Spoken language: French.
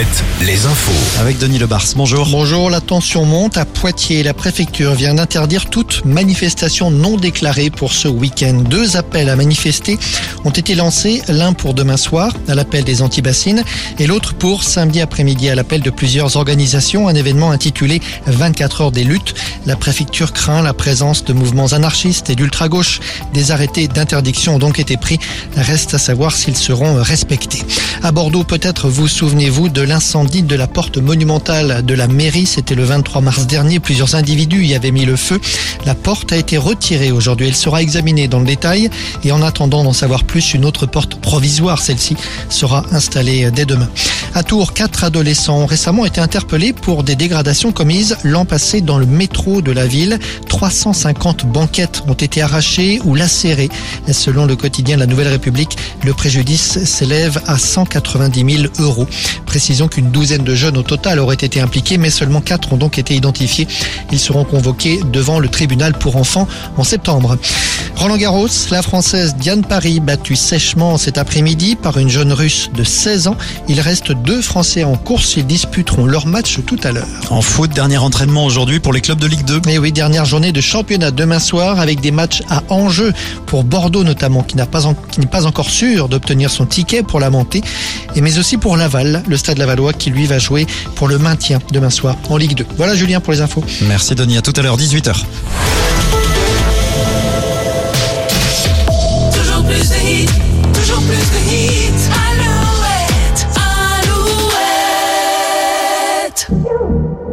7, les infos. Avec Denis Lebars, bonjour. Bonjour, la tension monte à Poitiers. La préfecture vient d'interdire toute manifestation non déclarée pour ce week-end. Deux appels à manifester ont été lancés, l'un pour demain soir à l'appel des antibassines et l'autre pour samedi après-midi à l'appel de plusieurs organisations. Un événement intitulé 24 heures des luttes. La préfecture craint la présence de mouvements anarchistes et d'ultra-gauche. Des arrêtés d'interdiction ont donc été pris. Reste à savoir s'ils seront respectés. À Bordeaux, peut-être vous souvenez-vous de l'incendie de la porte monumentale de la mairie. C'était le 23 mars dernier. Plusieurs individus y avaient mis le feu. La porte a été retirée aujourd'hui. Elle sera examinée dans le détail. Et en attendant d'en savoir plus, une autre porte provisoire, celle-ci, sera installée dès demain. À Tours, quatre adolescents ont récemment été interpellés pour des dégradations commises l'an passé dans le métro de la ville. 350 banquettes ont été arrachées ou lacérées. Selon le quotidien La Nouvelle République, le préjudice s'élève à 190 000 euros. Précisons qu'une douzaine de jeunes au total auraient été impliqués, mais seulement quatre ont donc été identifiés. Ils seront convoqués devant le tribunal pour enfants en septembre. Roland Garros, la Française Diane Paris battue sèchement cet après-midi par une jeune Russe de 16 ans. Il reste deux Français en course. Ils disputeront leur match tout à l'heure. En foot, dernier entraînement aujourd'hui pour les clubs de Ligue 2. Et oui, dernière journée de championnat demain soir avec des matchs à enjeu pour Bordeaux notamment, qui n'a pas en- qui n'est pas encore sûr d'obtenir son ticket pour la montée, et mais aussi pour Laval, le stade Lavallois qui lui va jouer pour le maintien demain soir en Ligue 2. Voilà Julien pour les infos. Merci Denis, à tout à l'heure, 18h. podcast.